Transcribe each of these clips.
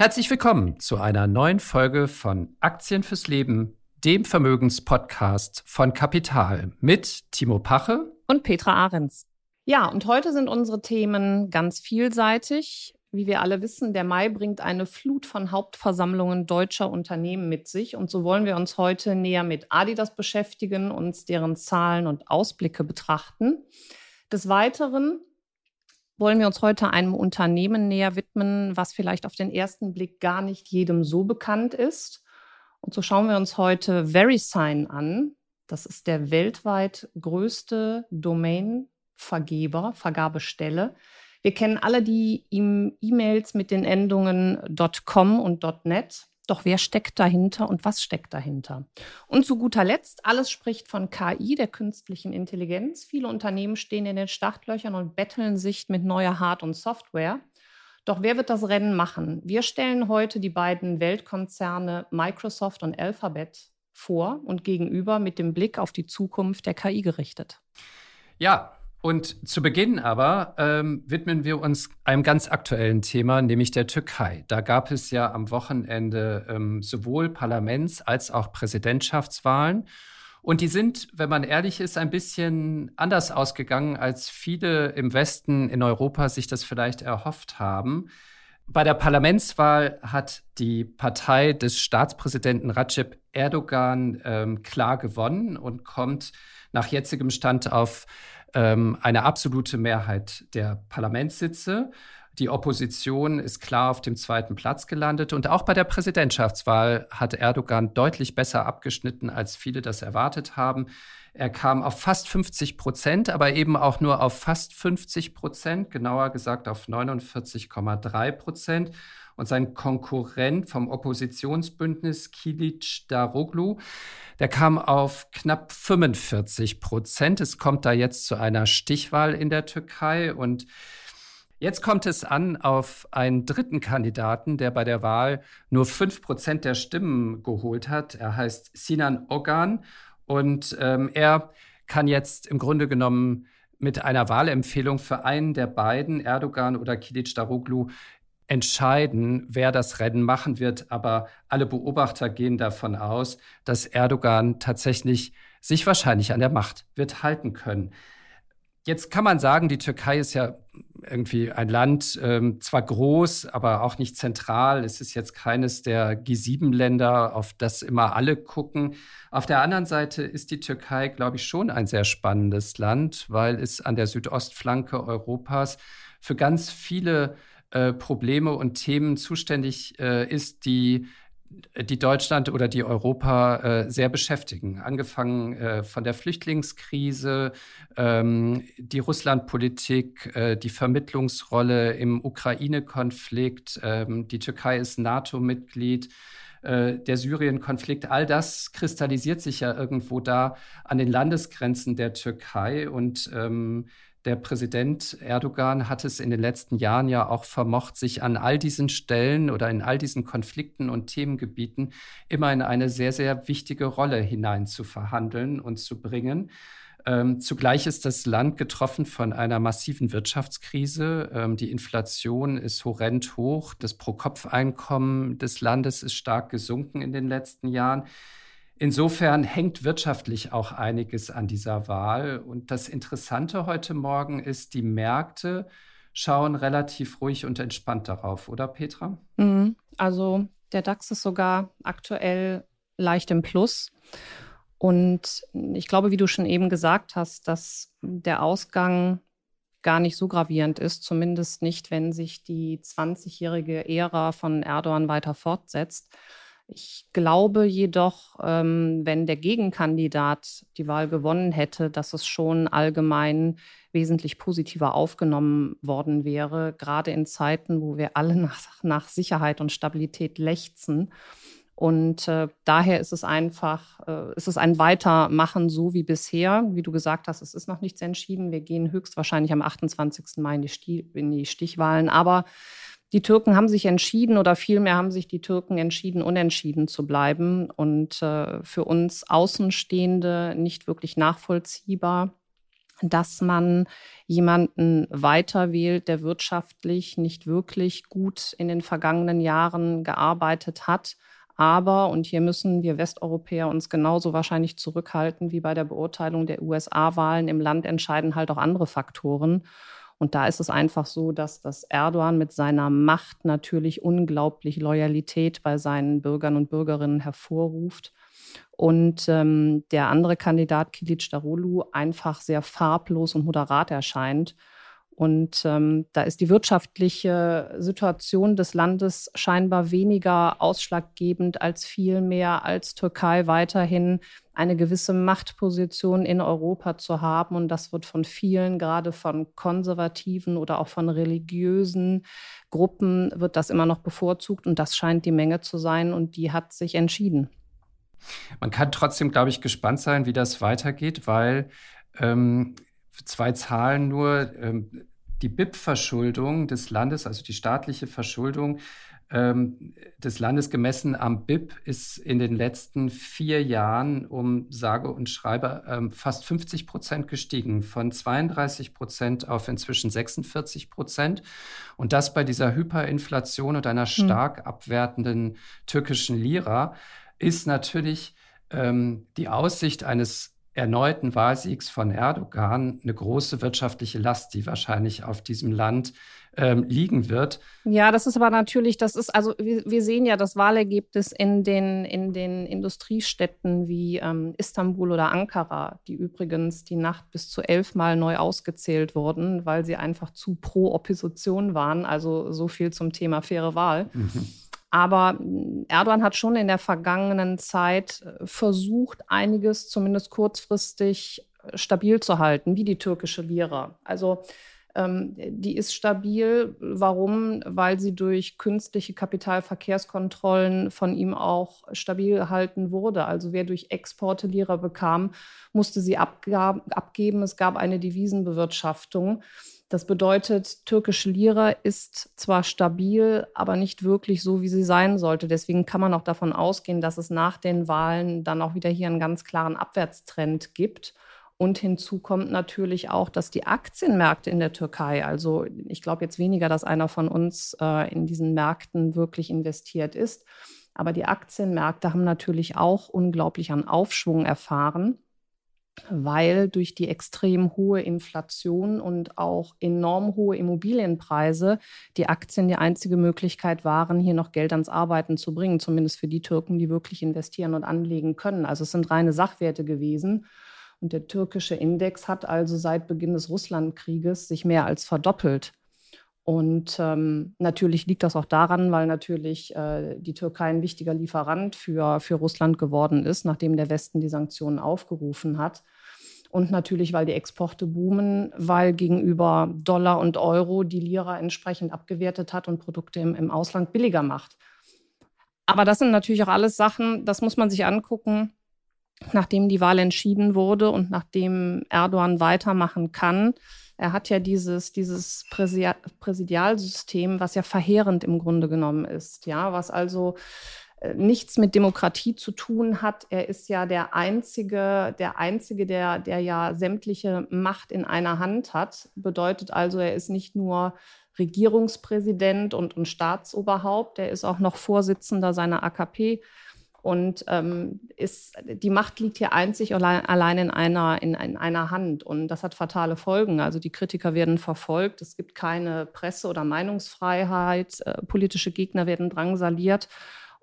Herzlich willkommen zu einer neuen Folge von Aktien fürs Leben, dem Vermögenspodcast von Kapital mit Timo Pache und Petra Ahrens. Ja, und heute sind unsere Themen ganz vielseitig. Wie wir alle wissen, der Mai bringt eine Flut von Hauptversammlungen deutscher Unternehmen mit sich. Und so wollen wir uns heute näher mit Adidas beschäftigen, uns deren Zahlen und Ausblicke betrachten. Des Weiteren wollen wir uns heute einem Unternehmen näher widmen, was vielleicht auf den ersten Blick gar nicht jedem so bekannt ist. Und so schauen wir uns heute VeriSign an. Das ist der weltweit größte Domain-Vergeber, Vergabestelle. Wir kennen alle die E-Mails mit den Endungen .com und .net. Doch wer steckt dahinter und was steckt dahinter? Und zu guter Letzt, alles spricht von KI, der künstlichen Intelligenz. Viele Unternehmen stehen in den Startlöchern und betteln sich mit neuer Hard- und Software. Doch wer wird das Rennen machen? Wir stellen heute die beiden Weltkonzerne Microsoft und Alphabet vor und gegenüber mit dem Blick auf die Zukunft der KI gerichtet. Ja, und zu Beginn aber ähm, widmen wir uns einem ganz aktuellen Thema, nämlich der Türkei. Da gab es ja am Wochenende ähm, sowohl Parlaments- als auch Präsidentschaftswahlen. Und die sind, wenn man ehrlich ist, ein bisschen anders ausgegangen, als viele im Westen in Europa sich das vielleicht erhofft haben. Bei der Parlamentswahl hat die Partei des Staatspräsidenten Recep Erdogan ähm, klar gewonnen und kommt nach jetzigem Stand auf ähm, eine absolute Mehrheit der Parlamentssitze. Die Opposition ist klar auf dem zweiten Platz gelandet. Und auch bei der Präsidentschaftswahl hat Erdogan deutlich besser abgeschnitten, als viele das erwartet haben. Er kam auf fast 50 Prozent, aber eben auch nur auf fast 50 Prozent, genauer gesagt auf 49,3 Prozent. Und sein Konkurrent vom Oppositionsbündnis Kilic Daroglu, der kam auf knapp 45 Prozent. Es kommt da jetzt zu einer Stichwahl in der Türkei und Jetzt kommt es an auf einen dritten Kandidaten, der bei der Wahl nur fünf Prozent der Stimmen geholt hat. Er heißt Sinan Ogan und ähm, er kann jetzt im Grunde genommen mit einer Wahlempfehlung für einen der beiden, Erdogan oder Kilic Daroglu, entscheiden, wer das Rennen machen wird. Aber alle Beobachter gehen davon aus, dass Erdogan tatsächlich sich wahrscheinlich an der Macht wird halten können. Jetzt kann man sagen, die Türkei ist ja irgendwie ein Land, ähm, zwar groß, aber auch nicht zentral. Es ist jetzt keines der G7-Länder, auf das immer alle gucken. Auf der anderen Seite ist die Türkei, glaube ich, schon ein sehr spannendes Land, weil es an der Südostflanke Europas für ganz viele äh, Probleme und Themen zuständig äh, ist, die die Deutschland oder die Europa äh, sehr beschäftigen. Angefangen äh, von der Flüchtlingskrise, ähm, die Russlandpolitik, äh, die Vermittlungsrolle im Ukraine-Konflikt. Ähm, die Türkei ist NATO-Mitglied. Äh, der Syrien-Konflikt, all das kristallisiert sich ja irgendwo da an den Landesgrenzen der Türkei und ähm, der Präsident Erdogan hat es in den letzten Jahren ja auch vermocht, sich an all diesen Stellen oder in all diesen Konflikten und Themengebieten immer in eine sehr, sehr wichtige Rolle hinein zu verhandeln und zu bringen. Ähm, zugleich ist das Land getroffen von einer massiven Wirtschaftskrise. Ähm, die Inflation ist horrend hoch. Das Pro-Kopf-Einkommen des Landes ist stark gesunken in den letzten Jahren. Insofern hängt wirtschaftlich auch einiges an dieser Wahl. Und das Interessante heute Morgen ist, die Märkte schauen relativ ruhig und entspannt darauf, oder Petra? Mhm. Also der DAX ist sogar aktuell leicht im Plus. Und ich glaube, wie du schon eben gesagt hast, dass der Ausgang gar nicht so gravierend ist, zumindest nicht, wenn sich die 20-jährige Ära von Erdogan weiter fortsetzt. Ich glaube jedoch, ähm, wenn der Gegenkandidat die Wahl gewonnen hätte, dass es schon allgemein wesentlich positiver aufgenommen worden wäre, gerade in Zeiten, wo wir alle nach, nach Sicherheit und Stabilität lechzen. Und äh, daher ist es einfach, äh, ist es ein Weitermachen so wie bisher. Wie du gesagt hast, es ist noch nichts entschieden. Wir gehen höchstwahrscheinlich am 28. Mai in die, in die Stichwahlen. Aber die Türken haben sich entschieden oder vielmehr haben sich die Türken entschieden, unentschieden zu bleiben. Und äh, für uns Außenstehende nicht wirklich nachvollziehbar, dass man jemanden weiter wählt, der wirtschaftlich nicht wirklich gut in den vergangenen Jahren gearbeitet hat aber, und hier müssen wir Westeuropäer uns genauso wahrscheinlich zurückhalten wie bei der Beurteilung der USA-Wahlen. Im Land entscheiden halt auch andere Faktoren. Und da ist es einfach so, dass das Erdogan mit seiner Macht natürlich unglaublich Loyalität bei seinen Bürgern und Bürgerinnen hervorruft. Und ähm, der andere Kandidat, Kilic Darulu, einfach sehr farblos und moderat erscheint. Und ähm, da ist die wirtschaftliche Situation des Landes scheinbar weniger ausschlaggebend als vielmehr als Türkei weiterhin eine gewisse Machtposition in Europa zu haben. Und das wird von vielen, gerade von konservativen oder auch von religiösen Gruppen, wird das immer noch bevorzugt. Und das scheint die Menge zu sein. Und die hat sich entschieden. Man kann trotzdem, glaube ich, gespannt sein, wie das weitergeht, weil ähm, zwei Zahlen nur. Ähm, die BIP-Verschuldung des Landes, also die staatliche Verschuldung ähm, des Landes gemessen am BIP, ist in den letzten vier Jahren um sage und schreibe ähm, fast 50 Prozent gestiegen, von 32 Prozent auf inzwischen 46 Prozent. Und das bei dieser Hyperinflation und einer hm. stark abwertenden türkischen Lira ist natürlich ähm, die Aussicht eines erneuten Wahlsiegs von Erdogan eine große wirtschaftliche Last, die wahrscheinlich auf diesem Land ähm, liegen wird. Ja, das ist aber natürlich, das ist, also wir, wir sehen ja das Wahlergebnis in den, in den Industriestädten wie ähm, Istanbul oder Ankara, die übrigens die Nacht bis zu elfmal neu ausgezählt wurden, weil sie einfach zu pro Opposition waren. Also so viel zum Thema faire Wahl. Mhm. Aber hm, Erdogan hat schon in der vergangenen Zeit äh, versucht, einiges zumindest kurzfristig äh, stabil zu halten, wie die türkische Lira. Also ähm, die ist stabil. Warum? Weil sie durch künstliche Kapitalverkehrskontrollen von ihm auch stabil gehalten wurde. Also wer durch Exporte Lira bekam, musste sie abgeben. Es gab eine Devisenbewirtschaftung. Das bedeutet, türkische Lira ist zwar stabil, aber nicht wirklich so, wie sie sein sollte. Deswegen kann man auch davon ausgehen, dass es nach den Wahlen dann auch wieder hier einen ganz klaren Abwärtstrend gibt. Und hinzu kommt natürlich auch, dass die Aktienmärkte in der Türkei, also ich glaube jetzt weniger, dass einer von uns äh, in diesen Märkten wirklich investiert ist, aber die Aktienmärkte haben natürlich auch unglaublich an Aufschwung erfahren weil durch die extrem hohe Inflation und auch enorm hohe Immobilienpreise die Aktien die einzige Möglichkeit waren, hier noch Geld ans Arbeiten zu bringen, zumindest für die Türken, die wirklich investieren und anlegen können. Also es sind reine Sachwerte gewesen. Und der türkische Index hat also seit Beginn des Russlandkrieges sich mehr als verdoppelt. Und ähm, natürlich liegt das auch daran, weil natürlich äh, die Türkei ein wichtiger Lieferant für, für Russland geworden ist, nachdem der Westen die Sanktionen aufgerufen hat. Und natürlich, weil die Exporte boomen, weil gegenüber Dollar und Euro die Lira entsprechend abgewertet hat und Produkte im, im Ausland billiger macht. Aber das sind natürlich auch alles Sachen, das muss man sich angucken, nachdem die Wahl entschieden wurde und nachdem Erdogan weitermachen kann er hat ja dieses, dieses Präsidialsystem, was ja verheerend im Grunde genommen ist, ja, was also äh, nichts mit Demokratie zu tun hat. Er ist ja der Einzige, der Einzige, der, der ja sämtliche Macht in einer Hand hat. Bedeutet also, er ist nicht nur Regierungspräsident und, und Staatsoberhaupt, er ist auch noch Vorsitzender seiner AKP und ähm, ist, die Macht liegt hier einzig allein, allein in, einer, in, in, einer Hand. Und das hat fatale Folgen. Also die Kritiker werden verfolgt. Es gibt keine Presse- oder Meinungsfreiheit. Äh, politische Gegner werden drangsaliert.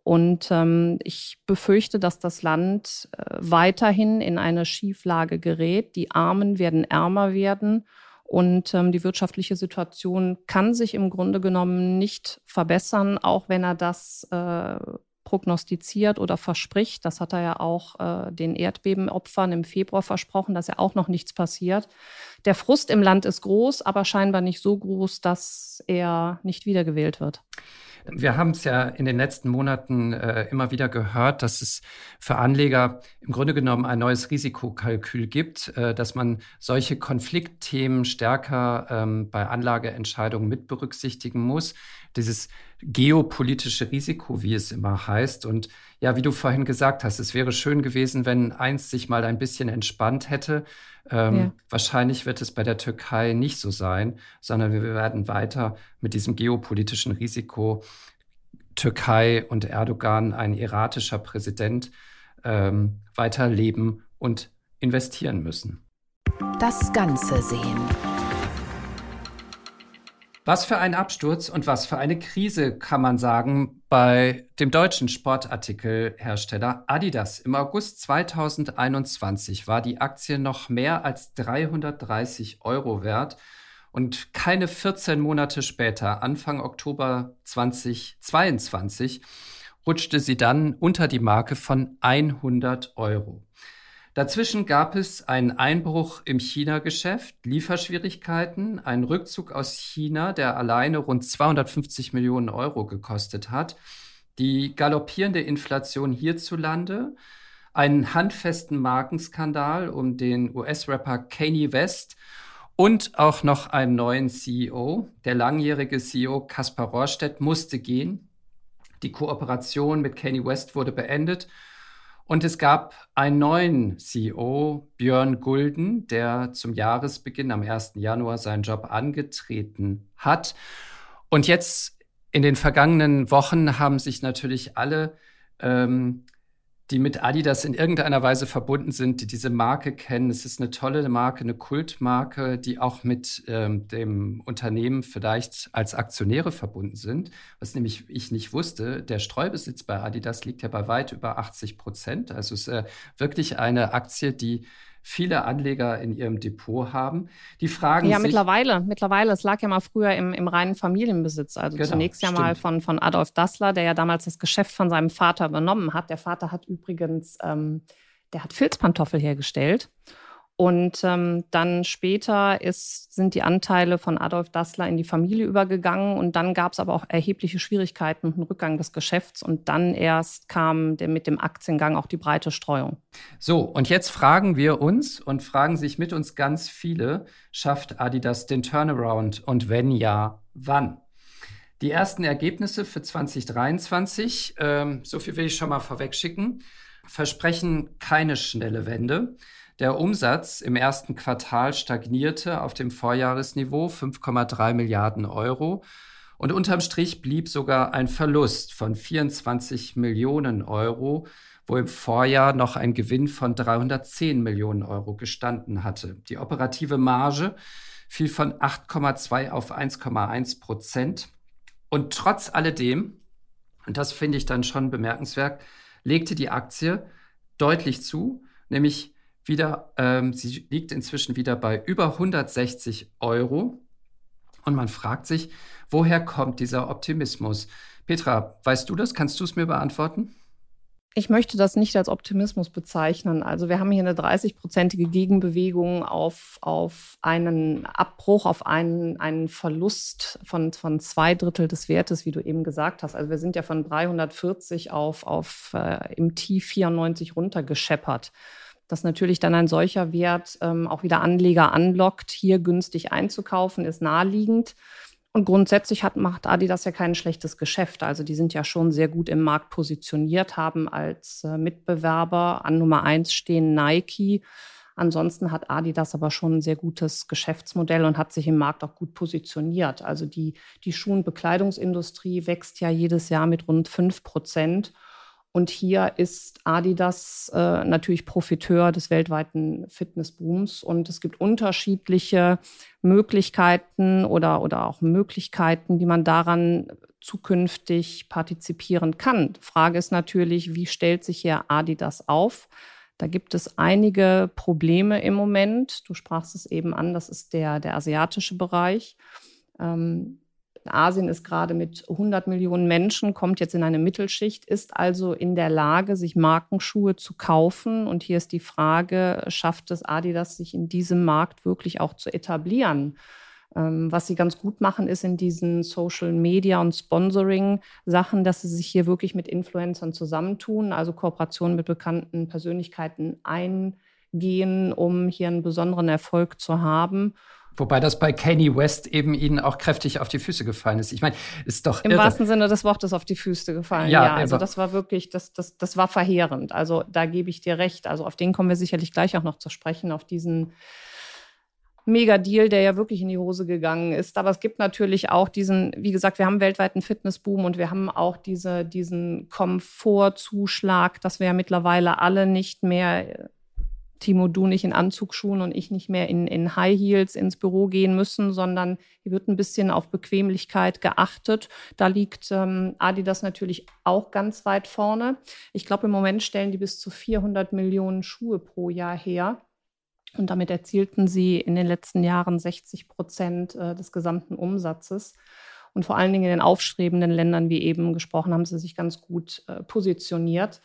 Und ähm, ich befürchte, dass das Land äh, weiterhin in eine Schieflage gerät. Die Armen werden ärmer werden. Und ähm, die wirtschaftliche Situation kann sich im Grunde genommen nicht verbessern, auch wenn er das äh, prognostiziert oder verspricht. Das hat er ja auch äh, den Erdbebenopfern im Februar versprochen, dass ja auch noch nichts passiert. Der Frust im Land ist groß, aber scheinbar nicht so groß, dass er nicht wiedergewählt wird. Wir haben es ja in den letzten Monaten äh, immer wieder gehört, dass es für Anleger im Grunde genommen ein neues Risikokalkül gibt, äh, dass man solche Konfliktthemen stärker ähm, bei Anlageentscheidungen mit berücksichtigen muss. Dieses geopolitische Risiko, wie es immer heißt. Und ja, wie du vorhin gesagt hast, es wäre schön gewesen, wenn eins sich mal ein bisschen entspannt hätte. Ähm, ja. Wahrscheinlich wird es bei der Türkei nicht so sein, sondern wir werden weiter mit diesem geopolitischen Risiko Türkei und Erdogan, ein iratischer Präsident, ähm, weiterleben und investieren müssen. Das Ganze sehen. Was für ein Absturz und was für eine Krise kann man sagen bei dem deutschen Sportartikelhersteller Adidas. Im August 2021 war die Aktie noch mehr als 330 Euro wert und keine 14 Monate später, Anfang Oktober 2022, rutschte sie dann unter die Marke von 100 Euro. Dazwischen gab es einen Einbruch im China-Geschäft, Lieferschwierigkeiten, einen Rückzug aus China, der alleine rund 250 Millionen Euro gekostet hat, die galoppierende Inflation hierzulande, einen handfesten Markenskandal um den US-Rapper Kanye West und auch noch einen neuen CEO. Der langjährige CEO Kaspar Rohrstedt musste gehen. Die Kooperation mit Kanye West wurde beendet und es gab einen neuen CEO, Björn Gulden, der zum Jahresbeginn am 1. Januar seinen Job angetreten hat. Und jetzt in den vergangenen Wochen haben sich natürlich alle ähm, die mit Adidas in irgendeiner Weise verbunden sind, die diese Marke kennen. Es ist eine tolle Marke, eine Kultmarke, die auch mit ähm, dem Unternehmen vielleicht als Aktionäre verbunden sind. Was nämlich ich nicht wusste, der Streubesitz bei Adidas liegt ja bei weit über 80 Prozent. Also es ist äh, wirklich eine Aktie, die viele Anleger in ihrem Depot haben. Die fragen ja, sich. Ja, mittlerweile. Mittlerweile. Es lag ja mal früher im, im reinen Familienbesitz. Also genau, zunächst ja stimmt. mal von, von Adolf Dassler, der ja damals das Geschäft von seinem Vater übernommen hat. Der Vater hat übrigens, ähm, der hat Filzpantoffel hergestellt. Und ähm, dann später ist, sind die Anteile von Adolf Dassler in die Familie übergegangen und dann gab es aber auch erhebliche Schwierigkeiten und einen Rückgang des Geschäfts und dann erst kam der, mit dem Aktiengang auch die breite Streuung. So, und jetzt fragen wir uns und fragen sich mit uns ganz viele, schafft Adidas den Turnaround und wenn ja, wann? Die ersten Ergebnisse für 2023, ähm, so viel will ich schon mal vorwegschicken, versprechen keine schnelle Wende. Der Umsatz im ersten Quartal stagnierte auf dem Vorjahresniveau 5,3 Milliarden Euro. Und unterm Strich blieb sogar ein Verlust von 24 Millionen Euro, wo im Vorjahr noch ein Gewinn von 310 Millionen Euro gestanden hatte. Die operative Marge fiel von 8,2 auf 1,1 Prozent. Und trotz alledem, und das finde ich dann schon bemerkenswert, legte die Aktie deutlich zu, nämlich wieder, ähm, sie liegt inzwischen wieder bei über 160 Euro. Und man fragt sich, woher kommt dieser Optimismus? Petra, weißt du das? Kannst du es mir beantworten? Ich möchte das nicht als Optimismus bezeichnen. Also wir haben hier eine 30-prozentige Gegenbewegung auf, auf einen Abbruch, auf einen, einen Verlust von, von zwei Drittel des Wertes, wie du eben gesagt hast. Also wir sind ja von 340 auf, auf äh, im Tief 94 runtergescheppert dass natürlich dann ein solcher Wert ähm, auch wieder Anleger anlockt, hier günstig einzukaufen, ist naheliegend. Und grundsätzlich hat, macht Adidas ja kein schlechtes Geschäft. Also die sind ja schon sehr gut im Markt positioniert, haben als äh, Mitbewerber an Nummer eins stehen Nike. Ansonsten hat Adidas aber schon ein sehr gutes Geschäftsmodell und hat sich im Markt auch gut positioniert. Also die, die Schuh- und Bekleidungsindustrie wächst ja jedes Jahr mit rund fünf Prozent. Und hier ist Adidas äh, natürlich Profiteur des weltweiten Fitnessbooms. Und es gibt unterschiedliche Möglichkeiten oder, oder auch Möglichkeiten, die man daran zukünftig partizipieren kann. Die Frage ist natürlich, wie stellt sich hier Adidas auf? Da gibt es einige Probleme im Moment. Du sprachst es eben an, das ist der, der asiatische Bereich. Ähm, Asien ist gerade mit 100 Millionen Menschen, kommt jetzt in eine Mittelschicht, ist also in der Lage, sich Markenschuhe zu kaufen. Und hier ist die Frage, schafft es Adidas, sich in diesem Markt wirklich auch zu etablieren? Ähm, was sie ganz gut machen, ist in diesen Social Media und Sponsoring Sachen, dass sie sich hier wirklich mit Influencern zusammentun, also Kooperationen mit bekannten Persönlichkeiten eingehen, um hier einen besonderen Erfolg zu haben. Wobei das bei Kanye West eben ihnen auch kräftig auf die Füße gefallen ist. Ich meine, ist doch. Im irre. wahrsten Sinne des Wortes auf die Füße gefallen. Ja, ja also das war wirklich, das, das, das war verheerend. Also da gebe ich dir recht. Also auf den kommen wir sicherlich gleich auch noch zu sprechen, auf diesen Mega-Deal, der ja wirklich in die Hose gegangen ist. Aber es gibt natürlich auch diesen, wie gesagt, wir haben weltweiten Fitnessboom und wir haben auch diese, diesen Komfortzuschlag, dass wir ja mittlerweile alle nicht mehr, Timo, du nicht in Anzugsschuhen und ich nicht mehr in, in High Heels ins Büro gehen müssen, sondern hier wird ein bisschen auf Bequemlichkeit geachtet. Da liegt ähm, Adidas natürlich auch ganz weit vorne. Ich glaube, im Moment stellen die bis zu 400 Millionen Schuhe pro Jahr her. Und damit erzielten sie in den letzten Jahren 60 Prozent äh, des gesamten Umsatzes. Und vor allen Dingen in den aufstrebenden Ländern, wie eben gesprochen, haben sie sich ganz gut äh, positioniert.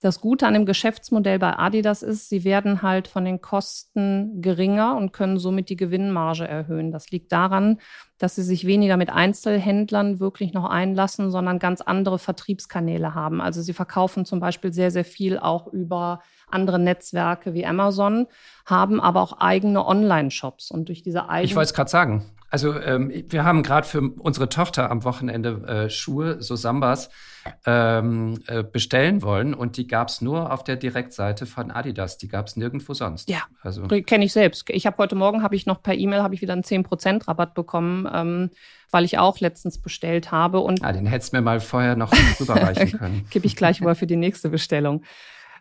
Das Gute an dem Geschäftsmodell bei Adidas ist, sie werden halt von den Kosten geringer und können somit die Gewinnmarge erhöhen. Das liegt daran, dass sie sich weniger mit Einzelhändlern wirklich noch einlassen, sondern ganz andere Vertriebskanäle haben. Also sie verkaufen zum Beispiel sehr, sehr viel auch über andere Netzwerke wie Amazon, haben aber auch eigene Online-Shops. Und durch diese eigenen. Ich wollte es gerade sagen. Also ähm, wir haben gerade für unsere Tochter am Wochenende äh, Schuhe, so Sambas, ähm, äh, bestellen wollen und die gab es nur auf der Direktseite von Adidas. Die gab es nirgendwo sonst. Ja, also kenne ich selbst. Ich habe heute Morgen habe ich noch per E-Mail habe ich wieder einen 10% Rabatt bekommen, ähm, weil ich auch letztens bestellt habe und. Ah, den hättest du mir mal vorher noch rüberreichen können. Kippe ich gleich über für die nächste Bestellung.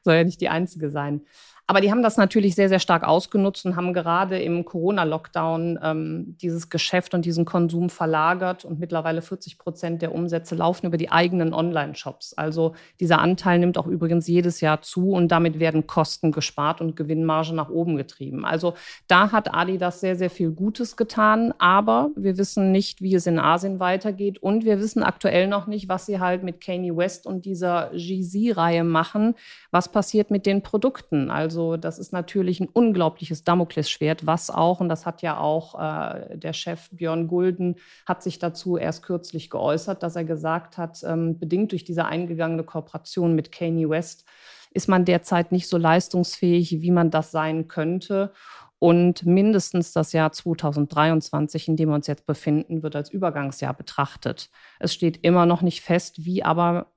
Soll ja nicht die einzige sein. Aber die haben das natürlich sehr, sehr stark ausgenutzt und haben gerade im Corona-Lockdown ähm, dieses Geschäft und diesen Konsum verlagert. Und mittlerweile 40 Prozent der Umsätze laufen über die eigenen Online-Shops. Also dieser Anteil nimmt auch übrigens jedes Jahr zu und damit werden Kosten gespart und Gewinnmarge nach oben getrieben. Also da hat Adidas sehr, sehr viel Gutes getan. Aber wir wissen nicht, wie es in Asien weitergeht. Und wir wissen aktuell noch nicht, was sie halt mit Kanye West und dieser GZ-Reihe machen. Was passiert mit den Produkten? Also also das ist natürlich ein unglaubliches Damoklesschwert, was auch, und das hat ja auch äh, der Chef Björn Gulden, hat sich dazu erst kürzlich geäußert, dass er gesagt hat, ähm, bedingt durch diese eingegangene Kooperation mit Kanye West ist man derzeit nicht so leistungsfähig, wie man das sein könnte. Und mindestens das Jahr 2023, in dem wir uns jetzt befinden, wird als Übergangsjahr betrachtet. Es steht immer noch nicht fest, wie aber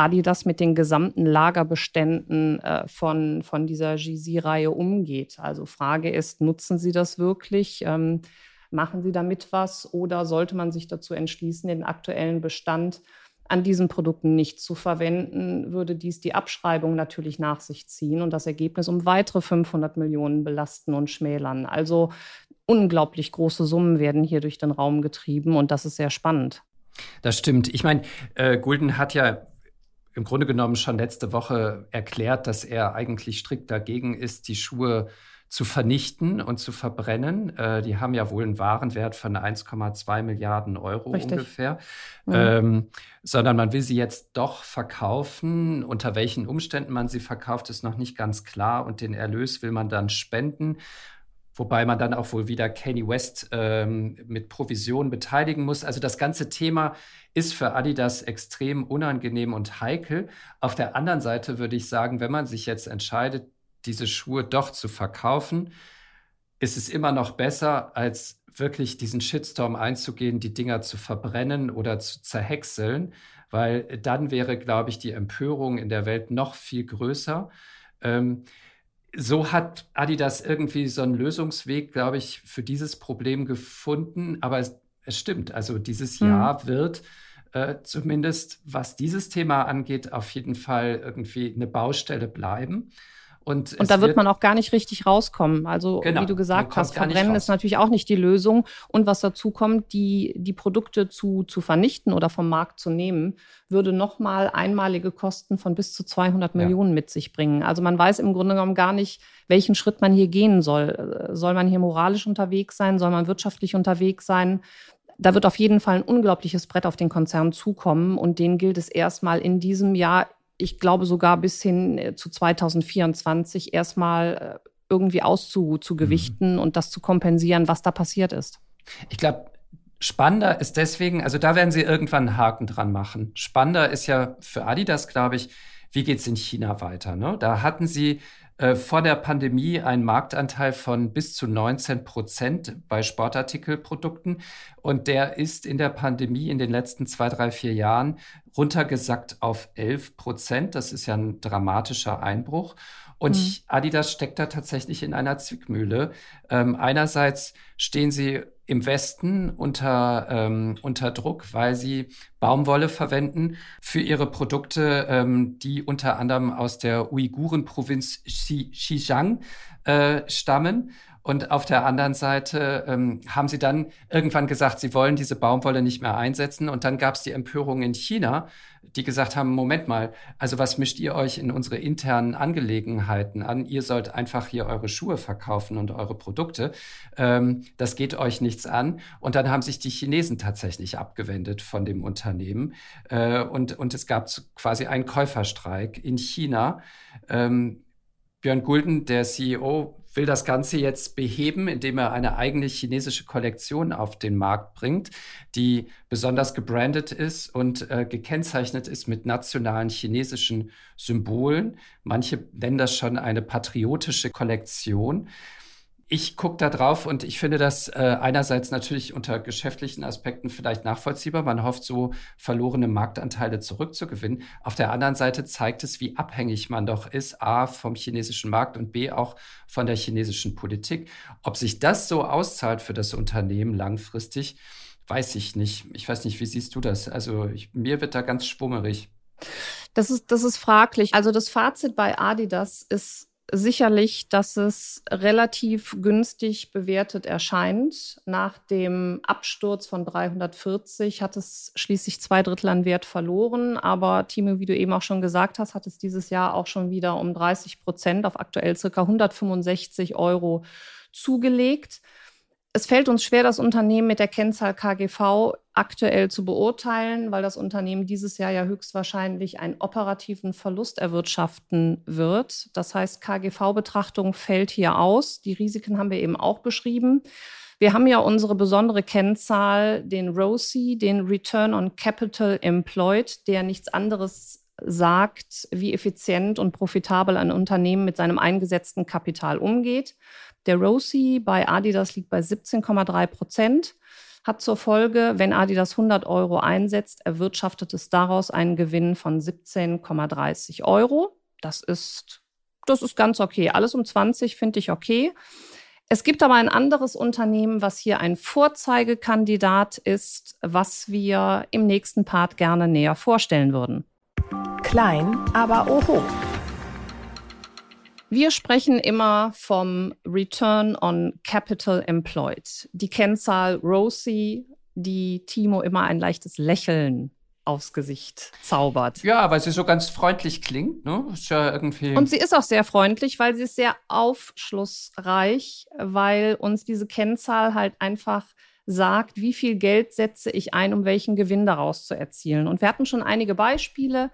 Adidas mit den gesamten Lagerbeständen äh, von, von dieser GZ-Reihe umgeht. Also Frage ist, nutzen Sie das wirklich? Ähm, machen Sie damit was oder sollte man sich dazu entschließen, den aktuellen Bestand an diesen Produkten nicht zu verwenden, würde dies die Abschreibung natürlich nach sich ziehen und das Ergebnis um weitere 500 Millionen belasten und schmälern. Also unglaublich große Summen werden hier durch den Raum getrieben und das ist sehr spannend. Das stimmt. Ich meine, äh, Gulden hat ja im Grunde genommen schon letzte Woche erklärt, dass er eigentlich strikt dagegen ist, die Schuhe zu vernichten und zu verbrennen. Äh, die haben ja wohl einen Warenwert von 1,2 Milliarden Euro Richtig. ungefähr. Mhm. Ähm, sondern man will sie jetzt doch verkaufen. Unter welchen Umständen man sie verkauft, ist noch nicht ganz klar. Und den Erlös will man dann spenden. Wobei man dann auch wohl wieder Kanye West ähm, mit Provision beteiligen muss. Also das ganze Thema ist für Adidas extrem unangenehm und heikel. Auf der anderen Seite würde ich sagen, wenn man sich jetzt entscheidet, diese Schuhe doch zu verkaufen, ist es immer noch besser, als wirklich diesen Shitstorm einzugehen, die Dinger zu verbrennen oder zu zerhäckseln, weil dann wäre, glaube ich, die Empörung in der Welt noch viel größer. Ähm, so hat Adidas irgendwie so einen Lösungsweg, glaube ich, für dieses Problem gefunden. Aber es, es stimmt, also dieses mhm. Jahr wird äh, zumindest, was dieses Thema angeht, auf jeden Fall irgendwie eine Baustelle bleiben. Und, und da wird, man auch gar nicht richtig rauskommen. Also genau, wie du gesagt hast, verbrennen ist natürlich auch nicht die Lösung. Und was dazu kommt, die, die Produkte zu, zu vernichten oder vom Markt zu nehmen, würde nochmal einmalige Kosten von bis zu 200 ja. Millionen mit sich bringen. Also man weiß im Grunde genommen gar nicht, welchen Schritt man hier gehen soll. Soll man hier moralisch unterwegs sein? Soll man wirtschaftlich unterwegs sein? da wird auf jeden Fall ein unglaubliches Brett auf den Konzern zukommen und den gilt es erstmal in diesem Jahr, ich glaube sogar bis hin äh, zu 2024 erstmal äh, irgendwie auszugewichten mhm. und das zu kompensieren, was da passiert ist. Ich glaube, spannender ist deswegen, also da werden sie irgendwann einen Haken dran machen. Spannender ist ja für Adidas, glaube ich, wie geht es in China weiter? Ne? Da hatten sie äh, vor der Pandemie einen Marktanteil von bis zu 19 Prozent bei Sportartikelprodukten. Und der ist in der Pandemie in den letzten zwei, drei, vier Jahren runtergesackt auf 11 Prozent. Das ist ja ein dramatischer Einbruch. Und mhm. Adidas steckt da tatsächlich in einer Zwickmühle. Ähm, einerseits stehen sie im Westen unter, ähm, unter Druck, weil sie Baumwolle verwenden für ihre Produkte, ähm, die unter anderem aus der Uiguren-Provinz Xinjiang äh, stammen. Und auf der anderen Seite ähm, haben sie dann irgendwann gesagt, sie wollen diese Baumwolle nicht mehr einsetzen. Und dann gab es die Empörung in China, die gesagt haben, Moment mal, also was mischt ihr euch in unsere internen Angelegenheiten an? Ihr sollt einfach hier eure Schuhe verkaufen und eure Produkte. Ähm, das geht euch nichts an. Und dann haben sich die Chinesen tatsächlich abgewendet von dem Unternehmen. Äh, und, und es gab quasi einen Käuferstreik in China. Ähm, Björn Gulden, der CEO, will das Ganze jetzt beheben, indem er eine eigene chinesische Kollektion auf den Markt bringt, die besonders gebrandet ist und äh, gekennzeichnet ist mit nationalen chinesischen Symbolen. Manche nennen das schon eine patriotische Kollektion ich gucke da drauf und ich finde das äh, einerseits natürlich unter geschäftlichen Aspekten vielleicht nachvollziehbar. Man hofft, so verlorene Marktanteile zurückzugewinnen. Auf der anderen Seite zeigt es, wie abhängig man doch ist, a, vom chinesischen Markt und b, auch von der chinesischen Politik. Ob sich das so auszahlt für das Unternehmen langfristig, weiß ich nicht. Ich weiß nicht, wie siehst du das? Also ich, mir wird da ganz schwummerig. Das ist, das ist fraglich. Also das Fazit bei Adidas ist sicherlich, dass es relativ günstig bewertet erscheint. Nach dem Absturz von 340 hat es schließlich zwei Drittel an Wert verloren. Aber Timo, wie du eben auch schon gesagt hast, hat es dieses Jahr auch schon wieder um 30 Prozent auf aktuell circa 165 Euro zugelegt. Es fällt uns schwer, das Unternehmen mit der Kennzahl KGV aktuell zu beurteilen, weil das Unternehmen dieses Jahr ja höchstwahrscheinlich einen operativen Verlust erwirtschaften wird. Das heißt, KGV-Betrachtung fällt hier aus. Die Risiken haben wir eben auch beschrieben. Wir haben ja unsere besondere Kennzahl, den ROCE, den Return on Capital Employed, der nichts anderes sagt, wie effizient und profitabel ein Unternehmen mit seinem eingesetzten Kapital umgeht. Der ROSI bei Adidas liegt bei 17,3 Prozent, hat zur Folge, wenn Adidas 100 Euro einsetzt, erwirtschaftet es daraus einen Gewinn von 17,30 Euro. Das ist, das ist ganz okay. Alles um 20 finde ich okay. Es gibt aber ein anderes Unternehmen, was hier ein Vorzeigekandidat ist, was wir im nächsten Part gerne näher vorstellen würden. Klein, aber oho. Wir sprechen immer vom Return on Capital Employed. Die Kennzahl ROSI, die Timo immer ein leichtes Lächeln aufs Gesicht zaubert. Ja, weil sie so ganz freundlich klingt. Ne? Ist ja irgendwie Und sie ist auch sehr freundlich, weil sie ist sehr aufschlussreich, weil uns diese Kennzahl halt einfach sagt, wie viel Geld setze ich ein, um welchen Gewinn daraus zu erzielen. Und wir hatten schon einige Beispiele.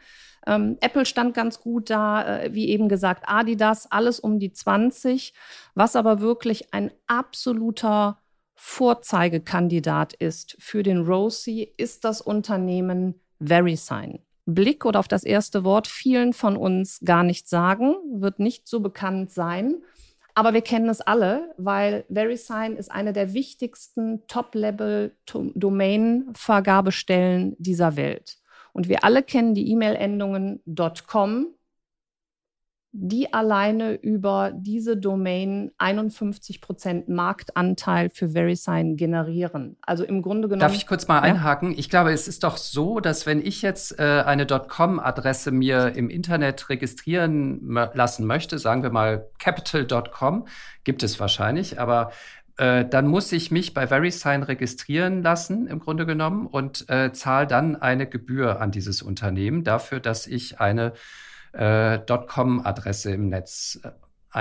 Ähm, Apple stand ganz gut da, äh, wie eben gesagt, Adidas, alles um die 20. Was aber wirklich ein absoluter Vorzeigekandidat ist für den Rosie, ist das Unternehmen VeriSign. Blick oder auf das erste Wort vielen von uns gar nicht sagen, wird nicht so bekannt sein. Aber wir kennen es alle, weil VeriSign ist eine der wichtigsten Top-Level-Domain-Vergabestellen dieser Welt. Und wir alle kennen die E-Mail-Endungen .com, die alleine über diese Domain 51 Prozent Marktanteil für VeriSign generieren. Also im Grunde genommen. Darf ich kurz mal ja? einhaken? Ich glaube, es ist doch so, dass wenn ich jetzt äh, eine .com-Adresse mir im Internet registrieren lassen möchte, sagen wir mal capital.com, gibt es wahrscheinlich, aber äh, dann muss ich mich bei VeriSign registrieren lassen, im Grunde genommen, und äh, zahle dann eine Gebühr an dieses Unternehmen dafür, dass ich eine äh, .com-Adresse im Netz äh,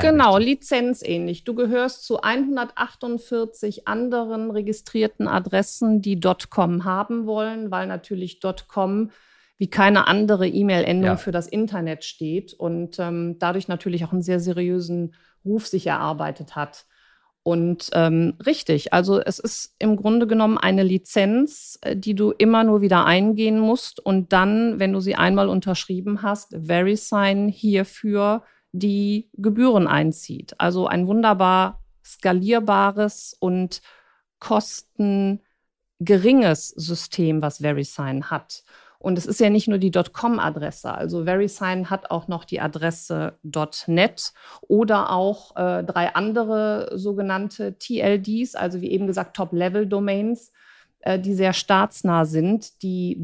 Genau, lizenzähnlich. Du gehörst zu 148 anderen registrierten Adressen, die .com haben wollen, weil natürlich .com wie keine andere E-Mail-Endung ja. für das Internet steht und ähm, dadurch natürlich auch einen sehr seriösen Ruf sich erarbeitet hat. Und ähm, richtig, also es ist im Grunde genommen eine Lizenz, äh, die du immer nur wieder eingehen musst und dann, wenn du sie einmal unterschrieben hast, VeriSign hierfür die Gebühren einzieht. Also ein wunderbar skalierbares und kostengeringes System, was VeriSign hat. Und es ist ja nicht nur die .com-Adresse. Also VeriSign hat auch noch die Adresse .net oder auch äh, drei andere sogenannte TLDs, also wie eben gesagt Top-Level-Domains, äh, die sehr staatsnah sind. Die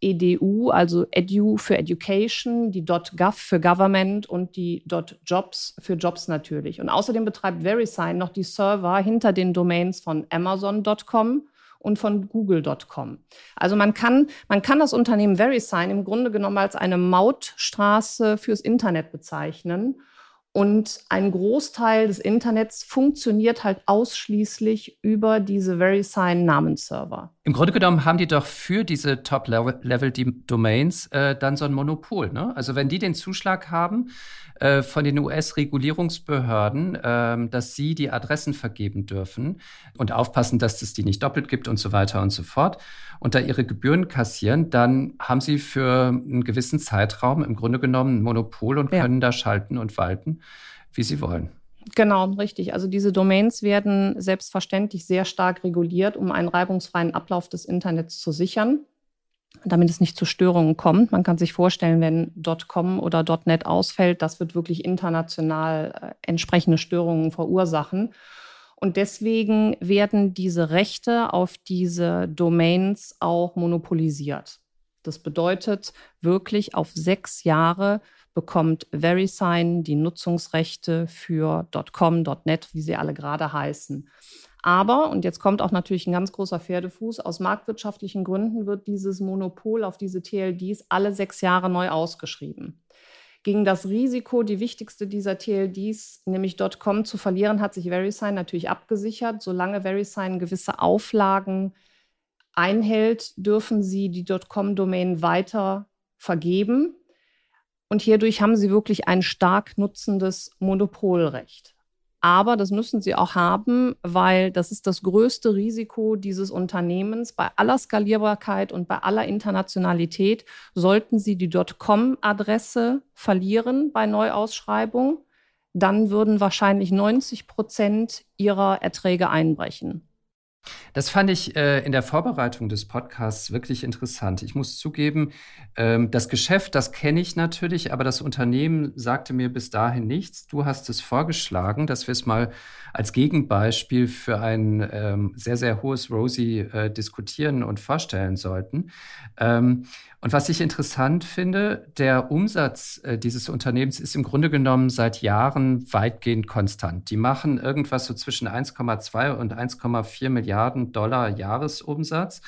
.edu, also Edu für Education, die .gov für Government und die .jobs für Jobs natürlich. Und außerdem betreibt VeriSign noch die Server hinter den Domains von Amazon.com und von google.com. Also man kann, man kann das Unternehmen VeriSign im Grunde genommen als eine Mautstraße fürs Internet bezeichnen. Und ein Großteil des Internets funktioniert halt ausschließlich über diese VeriSign-Namensserver. Im Grunde genommen haben die doch für diese Top-Level-Domains äh, dann so ein Monopol. Ne? Also wenn die den Zuschlag haben, äh, von den US-Regulierungsbehörden, äh, dass sie die Adressen vergeben dürfen und aufpassen, dass es die nicht doppelt gibt und so weiter und so fort und da ihre Gebühren kassieren, dann haben sie für einen gewissen Zeitraum im Grunde genommen ein Monopol und können ja. da schalten und walten, wie sie wollen. Genau, richtig. Also diese Domains werden selbstverständlich sehr stark reguliert, um einen reibungsfreien Ablauf des Internets zu sichern damit es nicht zu Störungen kommt. Man kann sich vorstellen, wenn .com oder .net ausfällt, das wird wirklich international äh, entsprechende Störungen verursachen. Und deswegen werden diese Rechte auf diese Domains auch monopolisiert. Das bedeutet wirklich auf sechs Jahre bekommt VeriSign die Nutzungsrechte für .com, .net, wie sie alle gerade heißen. Aber, und jetzt kommt auch natürlich ein ganz großer Pferdefuß, aus marktwirtschaftlichen Gründen wird dieses Monopol auf diese TLDs alle sechs Jahre neu ausgeschrieben. Gegen das Risiko, die wichtigste dieser TLDs, nämlich .com, zu verlieren, hat sich VeriSign natürlich abgesichert. Solange VeriSign gewisse Auflagen einhält, dürfen sie die .com-Domain weiter vergeben. Und hierdurch haben sie wirklich ein stark nutzendes Monopolrecht. Aber das müssen sie auch haben, weil das ist das größte Risiko dieses Unternehmens. Bei aller Skalierbarkeit und bei aller Internationalität sollten sie die .com-Adresse verlieren bei Neuausschreibung, dann würden wahrscheinlich 90 Prozent ihrer Erträge einbrechen. Das fand ich äh, in der Vorbereitung des Podcasts wirklich interessant. Ich muss zugeben, ähm, das Geschäft, das kenne ich natürlich, aber das Unternehmen sagte mir bis dahin nichts. Du hast es vorgeschlagen, dass wir es mal als Gegenbeispiel für ein ähm, sehr, sehr hohes Rosie äh, diskutieren und vorstellen sollten. Ähm, und was ich interessant finde, der Umsatz äh, dieses Unternehmens ist im Grunde genommen seit Jahren weitgehend konstant. Die machen irgendwas so zwischen 1,2 und 1,4 Milliarden Dollar Jahresumsatz.